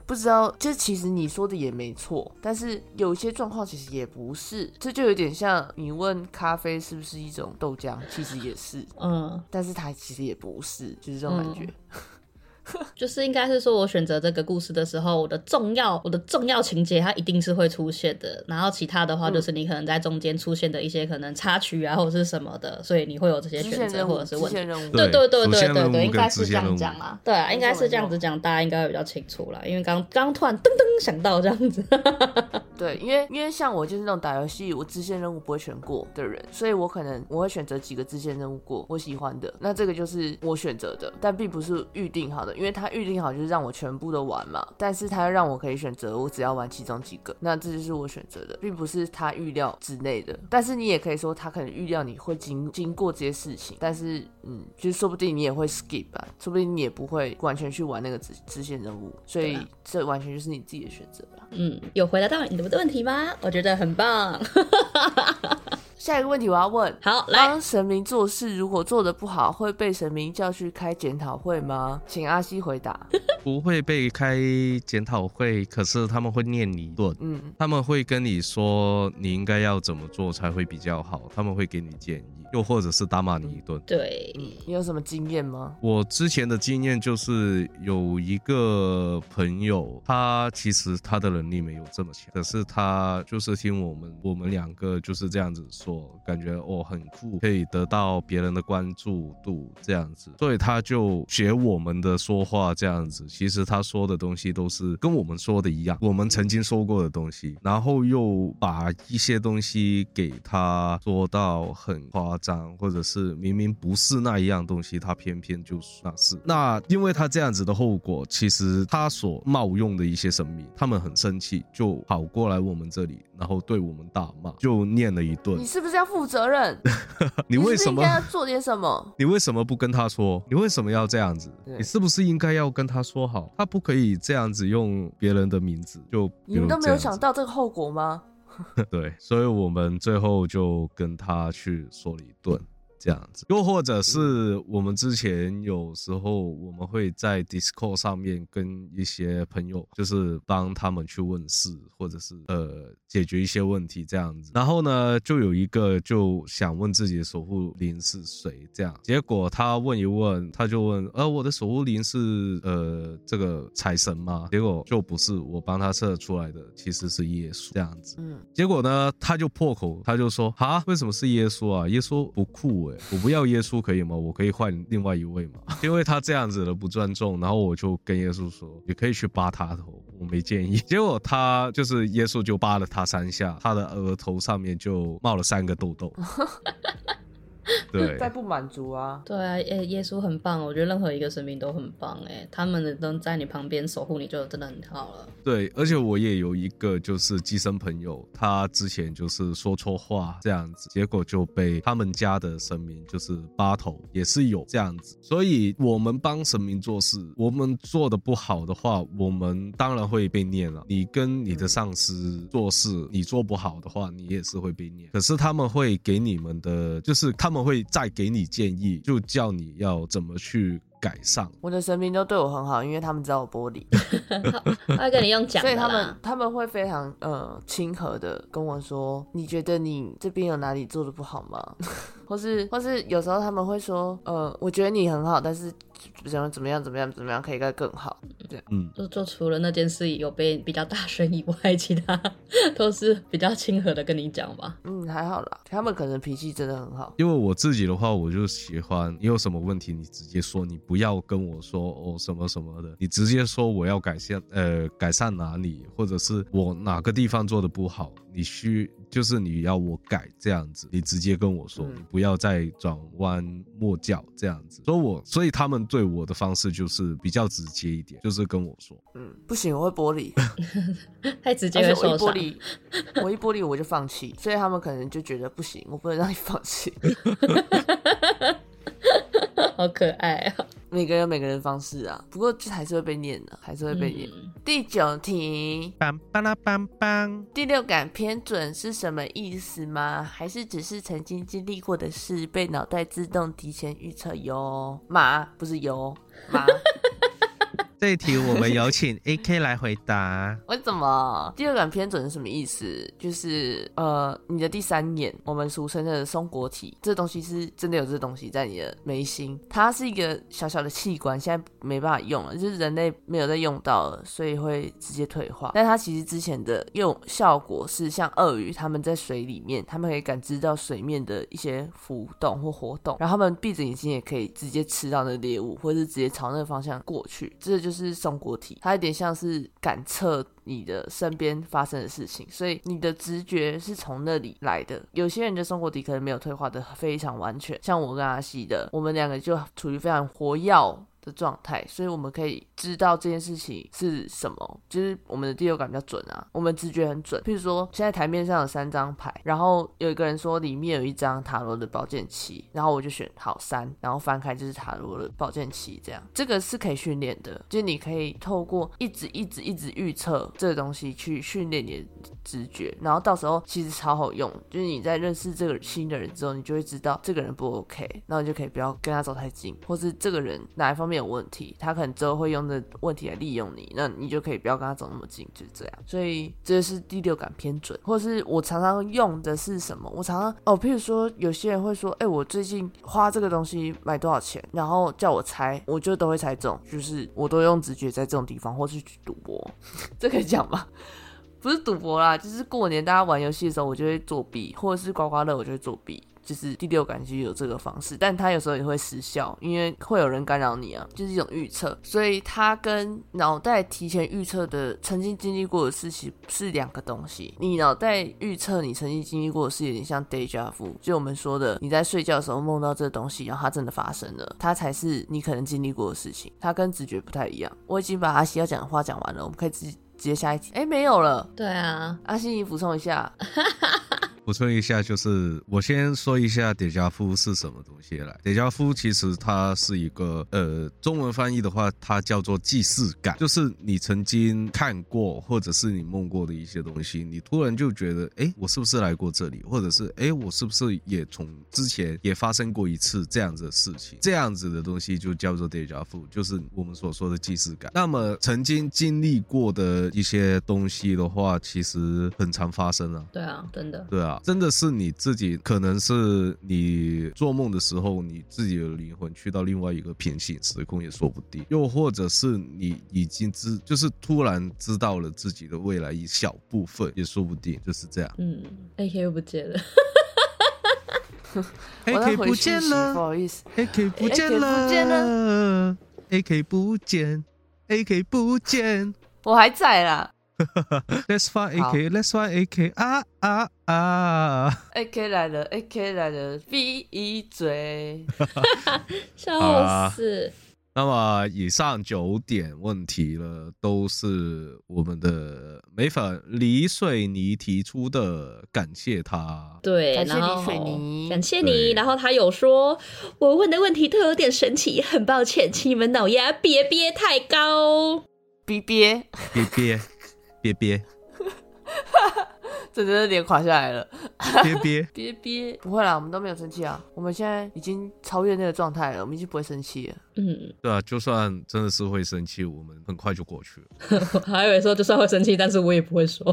不知道，就其实你说的也没错，但是有一些状况其实也不是。这就有点像你问咖啡是不是一种豆浆，其实也是，嗯，但是它其实也不是，就是这种感觉。[laughs] [laughs] 就是应该是说，我选择这个故事的时候，我的重要我的重要情节它一定是会出现的。然后其他的话，就是你可能在中间出现的一些可能插曲啊，或者是什么的，所以你会有这些选择或者是问题。对对对对对对，应该是这样讲啊。对啊，应该是这样子讲，大家应该会比较清楚啦。因为刚刚突然噔噔想到这样子。对，因为因为像我就是那种打游戏我支线任务不会全过的人，所以我可能我会选择几个支线任务过我喜欢的，那这个就是我选择的，但并不是预定好的。因为他预定好就是让我全部都玩嘛，但是他让我可以选择，我只要玩其中几个，那这就是我选择的，并不是他预料之内的。但是你也可以说他可能预料你会经经过这些事情，但是嗯，就是说不定你也会 skip 啊，说不定你也不会完全去玩那个支支线任务，所以这完全就是你自己的选择了。嗯，有回答到你的问题吗？我觉得很棒。[laughs] 下一个问题我要问，好，帮神明做事，如果做的不好，会被神明叫去开检讨会吗？请阿西回答。[laughs] 不会被开检讨会，可是他们会念你一顿，嗯，他们会跟你说你应该要怎么做才会比较好，他们会给你建议。又或者是打骂你一顿。对，你有什么经验吗？我之前的经验就是有一个朋友，他其实他的能力没有这么强，可是他就是听我们我们两个就是这样子说。我，感觉哦很酷，可以得到别人的关注度这样子，所以他就学我们的说话这样子。其实他说的东西都是跟我们说的一样，我们曾经说过的东西，然后又把一些东西给他说到很夸张，或者是明明不是那一样东西，他偏偏就那是。那因为他这样子的后果，其实他所冒用的一些神明，他们很生气，就跑过来我们这里。然后对我们大骂，就念了一顿。你是不是要负责任？[laughs] 你为什么应该要做点什么？你为什么不跟他说？你为什么要这样子？你是不是应该要跟他说好？他不可以这样子用别人的名字，就你们都没有想到这个后果吗？[laughs] 对，所以我们最后就跟他去说了一顿。这样子，又或者是我们之前有时候我们会在 Discord 上面跟一些朋友，就是帮他们去问事，或者是呃解决一些问题这样子。然后呢，就有一个就想问自己的守护灵是谁，这样。结果他问一问，他就问，呃，我的守护灵是呃这个财神吗？结果就不是，我帮他测出来的其实是耶稣这样子。嗯。结果呢，他就破口，他就说，啊，为什么是耶稣啊？耶稣不酷我不要耶稣可以吗？我可以换另外一位吗？[laughs] 因为他这样子的不尊重，然后我就跟耶稣说，你可以去扒他头，我没建议。[laughs] 结果他就是耶稣就扒了他三下，他的额头上面就冒了三个痘痘。[laughs] [laughs] 对，再不满足啊！对啊，耶耶稣很棒，我觉得任何一个神明都很棒，哎，他们能在你旁边守护你，就真的很好了。对，而且我也有一个就是寄生朋友，他之前就是说错话这样子，结果就被他们家的神明就是八头也是有这样子，所以我们帮神明做事，我们做的不好的话，我们当然会被念了。你跟你的上司做事，你做不好的话，你也是会被念。可是他们会给你们的，就是他们会。再给你建议，就叫你要怎么去改善。我的神明都对我很好，因为他们知道我玻璃，[laughs] 他跟你用讲，所以他们他们会非常呃亲和的跟我说：“你觉得你这边有哪里做的不好吗？” [laughs] 或是或是有时候他们会说：“呃，我觉得你很好，但是。”怎么怎么样怎么样怎么样可以更好？这样，嗯，就就除了那件事有被比较大声以外，其他都是比较亲和的跟你讲吧。嗯，还好啦，他们可能脾气真的很好。因为我自己的话，我就喜欢你有什么问题，你直接说，你不要跟我说哦什么什么的，你直接说我要改善，呃，改善哪里，或者是我哪个地方做的不好，你需。就是你要我改这样子，你直接跟我说，你不要再转弯抹角这样子。所以，我所以他们对我的方式就是比较直接一点，就是跟我说，嗯，不行，我会玻璃，[laughs] 太直接会受伤。我一玻璃，我一玻璃我就放弃，所以他们可能就觉得不行，我不能让你放弃。[laughs] 好可爱啊！每个人每个人方式啊，不过这还是会被念的，还是会被念。第九题，梆梆啦梆梆，第六感偏准是什么意思吗？还是只是曾经经历过的事被脑袋自动提前预测哟？马不是油马。[laughs] 这一题我们有请 [laughs] A K 来回答。为什么第二感偏准是什么意思？就是呃，你的第三眼，我们俗称的松果体，这东西是真的有这东西在你的眉心。它是一个小小的器官，现在没办法用了，就是人类没有在用到了，所以会直接退化。但它其实之前的用效果是像鳄鱼，它们在水里面，它们可以感知到水面的一些浮动或活动，然后它们闭着眼睛也可以直接吃到那猎物，或者是直接朝那个方向过去。这就是。是松果体，它有点像是感测你的身边发生的事情，所以你的直觉是从那里来的。有些人的松果体可能没有退化的非常完全，像我跟阿西的，我们两个就处于非常活跃。的状态，所以我们可以知道这件事情是什么，就是我们的第六感比较准啊，我们直觉很准。譬如说，现在台面上有三张牌，然后有一个人说里面有一张塔罗的宝剑七，然后我就选好三，然后翻开就是塔罗的宝剑七，这样这个是可以训练的，就是你可以透过一直一直一直预测这个东西去训练你的直觉，然后到时候其实超好用，就是你在认识这个新的人之后，你就会知道这个人不 OK，然后你就可以不要跟他走太近，或是这个人哪一方面。有问题，他可能之后会用这问题来利用你，那你就可以不要跟他走那么近，就是这样。所以这是第六感偏准，或者是我常常用的是什么？我常常哦，譬如说有些人会说，哎，我最近花这个东西买多少钱，然后叫我猜，我就都会猜中，就是我都用直觉在这种地方，或是去赌博，[laughs] 这可以讲吗？不是赌博啦，就是过年大家玩游戏的时候，我就会作弊，或者是刮刮乐，我就会作弊。就是第六感其实有这个方式，但它有时候也会失效，因为会有人干扰你啊，就是一种预测。所以它跟脑袋提前预测的曾经经历过的事情是两个东西。你脑袋预测你曾经经历过的事，有点像 deja vu，就我们说的你在睡觉的时候梦到这个东西，然后它真的发生了，它才是你可能经历过的事情。它跟直觉不太一样。我已经把阿西要讲的话讲完了，我们可以直直接下一题。哎，没有了。对啊，阿西你补充一下。[laughs] 补充一下，就是我先说一下叠加夫是什么东西来。叠加夫其实它是一个呃，中文翻译的话，它叫做既视感，就是你曾经看过或者是你梦过的一些东西，你突然就觉得，哎，我是不是来过这里？或者是，哎，我是不是也从之前也发生过一次这样子的事情？这样子的东西就叫做叠加夫，就是我们所说的既视感。那么曾经经历过的一些东西的话，其实很常发生啊。对啊，真的。对啊。真的是你自己，可能是你做梦的时候，你自己的灵魂去到另外一个平行时空也说不定，又或者是你已经知，就是突然知道了自己的未来一小部分也说不定，就是这样。嗯，A K 不见了，[laughs] A K 不见了，不好意思，A K 不见了，A K 不见，A K 不见，我还在啦。[laughs] Let's find AK，Let's find AK 啊啊啊！AK 来了，AK 来了，闭一嘴，[laughs] [laughs] 笑死！那么以上九点问题呢，都是我们的美粉李水泥提出的，感谢他。对，感谢李水泥，感谢你。然后他有说，我问的问题都有点神奇，很抱歉，请你们脑压别憋太高，别憋，别憋。憋憋，[laughs] 真的脸垮下来了。憋憋 [laughs] 憋憋，不会啦，我们都没有生气啊。我们现在已经超越那个状态了，我们已经不会生气了。嗯，对啊，就算真的是会生气，我们很快就过去了。[laughs] 还以为说就算会生气，但是我也不会说。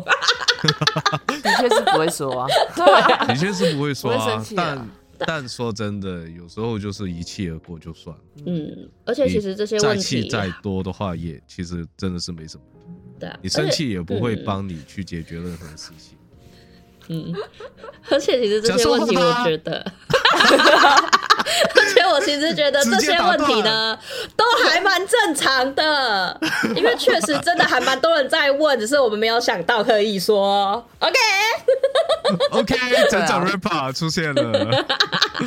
的确是不会说啊，对，的确是不会说啊。但但说真的，有时候就是一气而过就算了。嗯，而且其实这些问题再多的话，也其实真的是没什么。对，你生气也不会帮你去解决任何事情。嗯，[laughs] 而且其实这些问题，我觉得，[laughs] 而且我其实觉得这些问题呢，都还蛮正常的，因为确实真的还蛮多人在问，[laughs] 只是我们没有想到可以说。OK，OK，整整 rapper 出现了，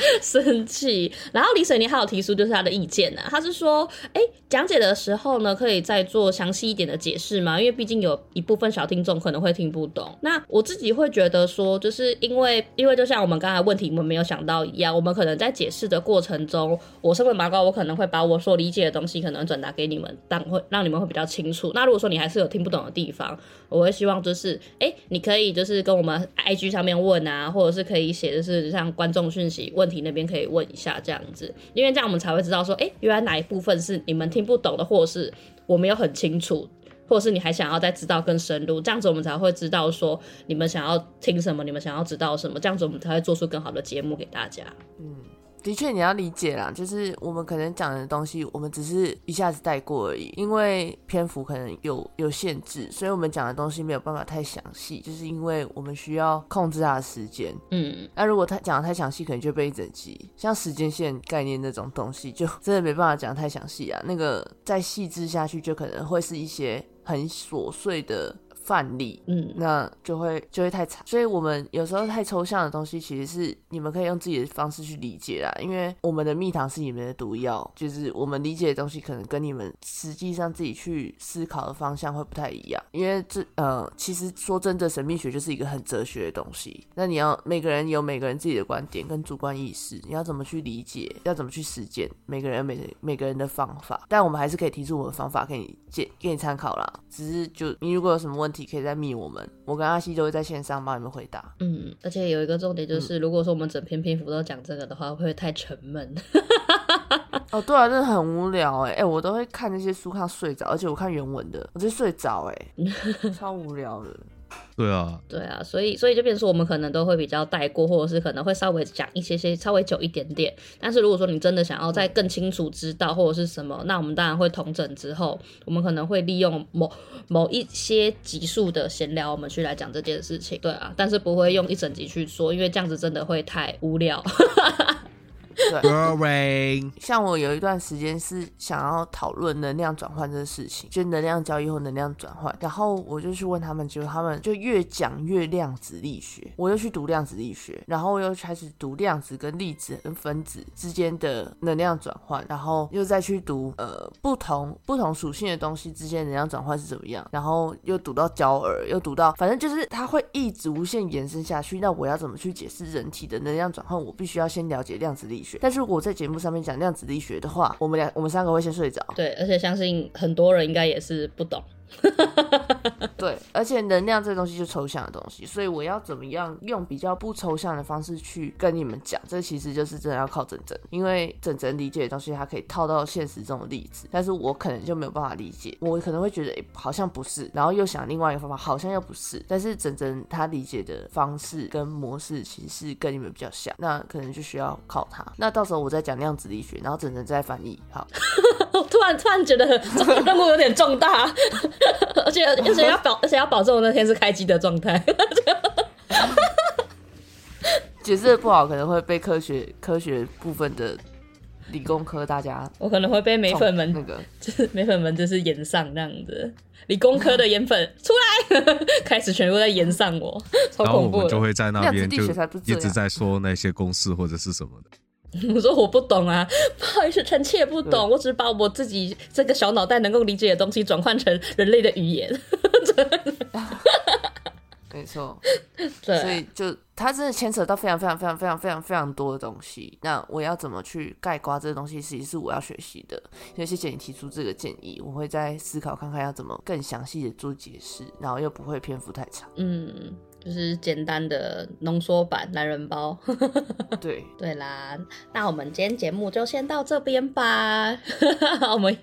[laughs] 生气。然后李水泥还有提出就是他的意见呢，他是说，哎，讲解的时候呢，可以再做详细一点的解释吗？因为毕竟有一部分小听众可能会听不懂。那我自己会觉得。说，就是因为，因为就像我们刚才问题我们没有想到一样，我们可能在解释的过程中，我身为麻瓜，我可能会把我所理解的东西可能转达给你们，但会让你们会比较清楚。那如果说你还是有听不懂的地方，我会希望就是，哎，你可以就是跟我们 IG 上面问啊，或者是可以写，就是像观众讯息问问题那边可以问一下这样子，因为这样我们才会知道说，哎，原来哪一部分是你们听不懂的，或是我没有很清楚。或是你还想要再知道更深入，这样子我们才会知道说你们想要听什么，你们想要知道什么，这样子我们才会做出更好的节目给大家。嗯。的确，你要理解啦，就是我们可能讲的东西，我们只是一下子带过而已，因为篇幅可能有有限制，所以我们讲的东西没有办法太详细，就是因为我们需要控制它的时间。嗯，那如果他讲的太详细，可能就被一整集，像时间线概念那种东西，就真的没办法讲太详细啊。那个再细致下去，就可能会是一些很琐碎的。范例，嗯，那就会就会太长，所以我们有时候太抽象的东西，其实是你们可以用自己的方式去理解啦。因为我们的蜜糖是你们的毒药，就是我们理解的东西可能跟你们实际上自己去思考的方向会不太一样。因为这呃，其实说真的，神秘学就是一个很哲学的东西。那你要每个人有每个人自己的观点跟主观意识，你要怎么去理解，要怎么去实践，每个人每每个人的方法。但我们还是可以提出我们的方法给你建给你参考啦。只是就你如果有什么问题可以再密我们，我跟阿西都会在线上帮你们回答。嗯，而且有一个重点就是，如果说我们整篇篇幅都讲这个的话，会不会太沉闷？[laughs] 哦，对啊，真的很无聊哎哎，我都会看那些书看到睡着，而且我看原文的，我就睡着哎，[laughs] 超无聊的。[laughs] 对啊，对啊，所以所以就变成说，我们可能都会比较带过，或者是可能会稍微讲一些些，稍微久一点点。但是如果说你真的想要再更清楚知道或者是什么，那我们当然会同整之后，我们可能会利用某某一些集数的闲聊，我们去来讲这件事情。对啊，但是不会用一整集去说，因为这样子真的会太无聊。对，像我有一段时间是想要讨论能量转换这个事情，就能量交易或能量转换，然后我就去问他们，结果他们就越讲越量子力学，我又去读量子力学，然后又开始读量子跟粒子跟分子之间的能量转换，然后又再去读呃不同不同属性的东西之间能量转换是怎么样，然后又读到焦耳，又读到，反正就是它会一直无限延伸下去。那我要怎么去解释人体的能量转换？我必须要先了解量子力学。但是如果在节目上面讲量子力学的话，我们两我们三个会先睡着。对，而且相信很多人应该也是不懂。对，而且能量这东西就抽象的东西，所以我要怎么样用比较不抽象的方式去跟你们讲？这其实就是真的要靠整整，因为整整理解的东西，它可以套到现实中的例子，但是我可能就没有办法理解，我可能会觉得好像不是，然后又想另外一个方法，好像又不是，但是整整他理解的方式跟模式其实是跟你们比较像，那可能就需要靠他。那到时候我再讲量子力学，然后整整再翻译。好，[laughs] [laughs] 突然突然觉得 [laughs] 任务有点重大。[laughs] 而且而且要保而且要保证我那天是开机的状态。解释的不好，可能会被科学科学部分的理工科大家，我可能会被美粉们那个，就是美粉们就是演上那样子。理工科的颜粉出来，开始全部在演上我，超恐怖。然后我们就会在那边就一直在说那些公式或者是什么的。[laughs] 我说我不懂啊，[laughs] 不好意思，臣妾不懂，我只是把我自己这个小脑袋能够理解的东西转换成人类的语言。[laughs] 没错，对，所以就它真的牵扯到非常非常非常非常非常非常多的东西。那我要怎么去概括这个东西，其实是我要学习的。所以谢谢你提出这个建议，我会再思考看看要怎么更详细的做解释，然后又不会篇幅太长。嗯。就是简单的浓缩版男人包，[laughs] 对对啦，那我们今天节目就先到这边吧。[laughs] 我们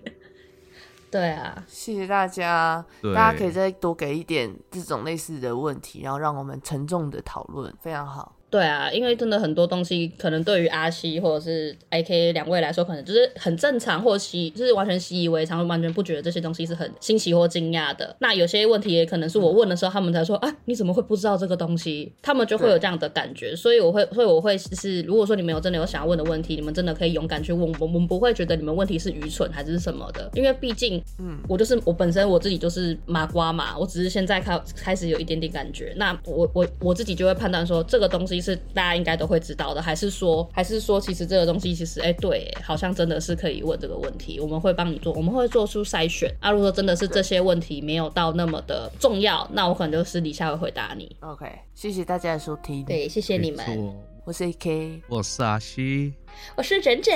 对啊，谢谢大家，大家可以再多给一点这种类似的问题，然后让我们沉重的讨论，非常好。对啊，因为真的很多东西，可能对于阿西或者是 A K 两位来说，可能就是很正常，或习就是完全习以为常，完全不觉得这些东西是很新奇或惊讶的。那有些问题也可能是我问的时候，他们才说啊，你怎么会不知道这个东西？他们就会有这样的感觉。所以我会，所以我会是，如果说你们有真的有想要问的问题，你们真的可以勇敢去问，我们不会觉得你们问题是愚蠢还是什么的。因为毕竟，嗯，我就是我本身我自己就是麻瓜嘛，我只是现在开开始有一点点感觉。那我我我自己就会判断说，这个东西是大家应该。都会知道的，还是说，还是说，其实这个东西，其实，哎，对，好像真的是可以问这个问题，我们会帮你做，我们会做出筛选。啊，如果真的是这些问题没有到那么的重要，那我可能就私底下会回答你。OK，谢谢大家的收听。对，谢谢你们。我是 AK，我是阿西，我是整整。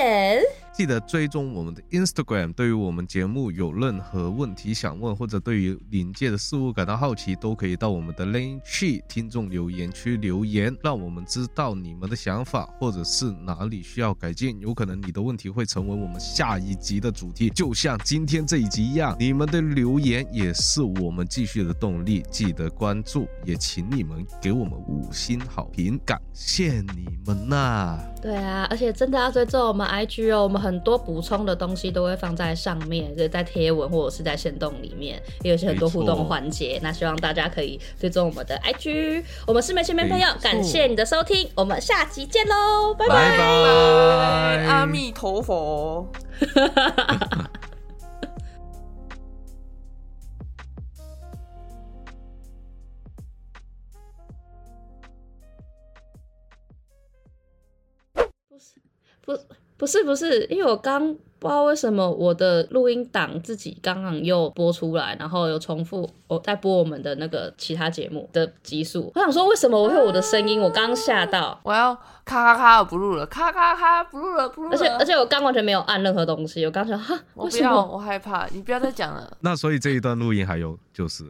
记得追踪我们的 Instagram。对于我们节目有任何问题想问，或者对于临界的事物感到好奇，都可以到我们的 Link 区听众留言区留言，让我们知道你们的想法，或者是哪里需要改进。有可能你的问题会成为我们下一集的主题，就像今天这一集一样。你们的留言也是我们继续的动力。记得关注，也请你们给我们五星好评，感谢你们呐！对啊，而且真的要追踪我们 IG 哦，我们。很多补充的东西都会放在上面，就是在贴文或者是在线动里面，也有些很多互动环节。那希望大家可以追踪我们的 IG。我们是美前面朋友，感谢你的收听，我们下期见喽，拜拜，阿弥陀佛。[laughs] 不。是不是，因为我刚不知道为什么我的录音档自己刚刚又播出来，然后又重复我在播我们的那个其他节目的集数。我想说，为什么我会有我的声音？我刚吓到，我要咔咔咔不录了，咔咔咔不录了，不录了。而且而且我刚完全没有按任何东西，我刚想哈，我不要，我害怕，你不要再讲了。[laughs] 那所以这一段录音还有就是，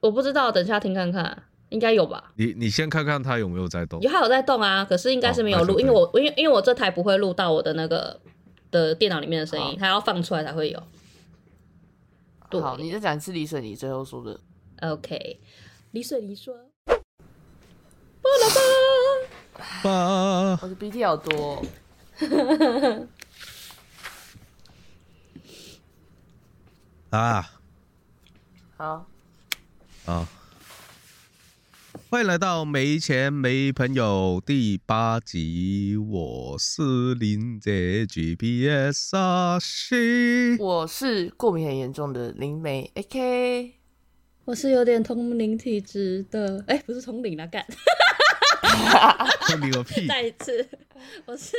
我不知道，等下听看看。应该有吧？你你先看看他有没有在动。有，他有在动啊，可是应该是没有录，因为我因为因为我这台不会录到我的那个的电脑里面的声音，它要放出来才会有。好，你再讲一次李水梨最后说的。OK，李水梨说。巴拉巴。我的鼻涕好多。[laughs] 啊。好。啊。欢迎来到没钱没朋友第八集，我是林姐 GPS 啊西，我是过敏很严重的林梅 AK，我是有点通灵体质的，哎，不是通灵啦干，哈哈哈哈哈哈，通灵个屁，[laughs] 再一次，我是。